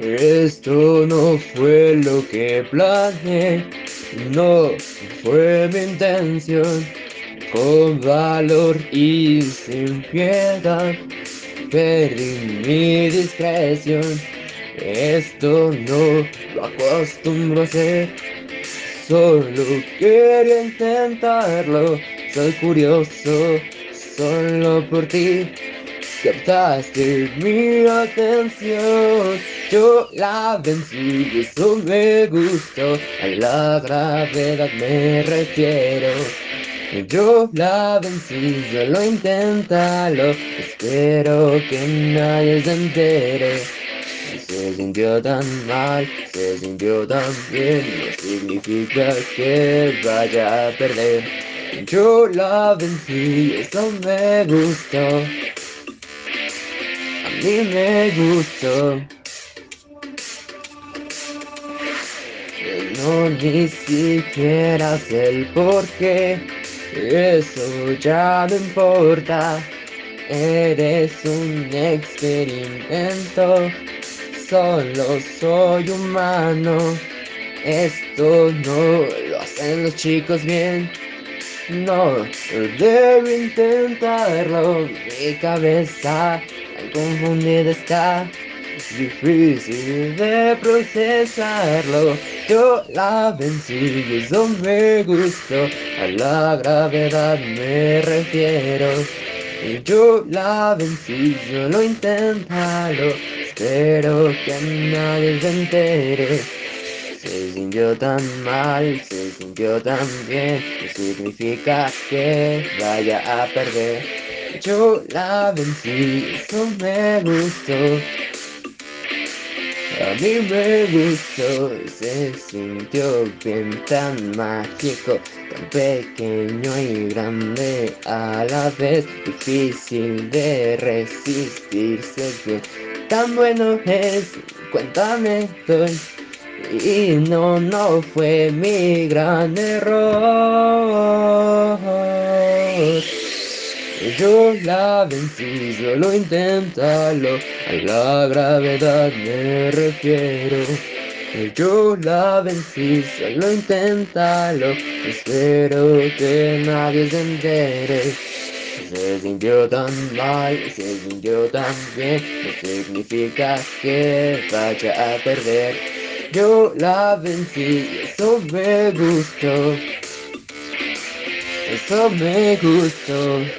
Esto no fue lo que planeé, no fue mi intención. Con valor y sin piedad, perdí mi discreción. Esto no lo acostumbro a hacer, solo quería intentarlo. Soy curioso solo por ti captaste mi atención. Yo la vencí y eso me gustó. A la gravedad me refiero. Yo la vencí, solo inténtalo. Espero que nadie se entere. Se sintió tan mal, se sintió tan bien, no significa que vaya a perder. Yo la vencí, eso me gustó mí me gustó. No ni siquiera sé el porqué, eso ya no importa. Eres un experimento, solo soy humano. Esto no lo hacen los chicos bien. No, debo intentarlo. Mi cabeza confundida está, difícil de procesarlo. Yo la vencí y eso me gustó, a la gravedad me refiero. Y yo la vencí, solo inténtalo, espero que nadie se entere. Se sintió tan mal, se sintió tan bien, no significa que vaya a perder. Yo la vencí, eso me gustó. A mí me gustó, se sintió bien tan mágico, tan pequeño y grande a la vez, difícil de resistirse bien. Tan bueno es, cuéntame estoy. Y no, no fue mi gran error. Yo la vencí, solo inténtalo, a la gravedad me refiero. Yo la vencí, solo inténtalo, espero que nadie se entere. Se sintió tan mal, se sintió tan bien, no significa que vaya a perder. Yo la vencí, eso me gustó, eso me gustó.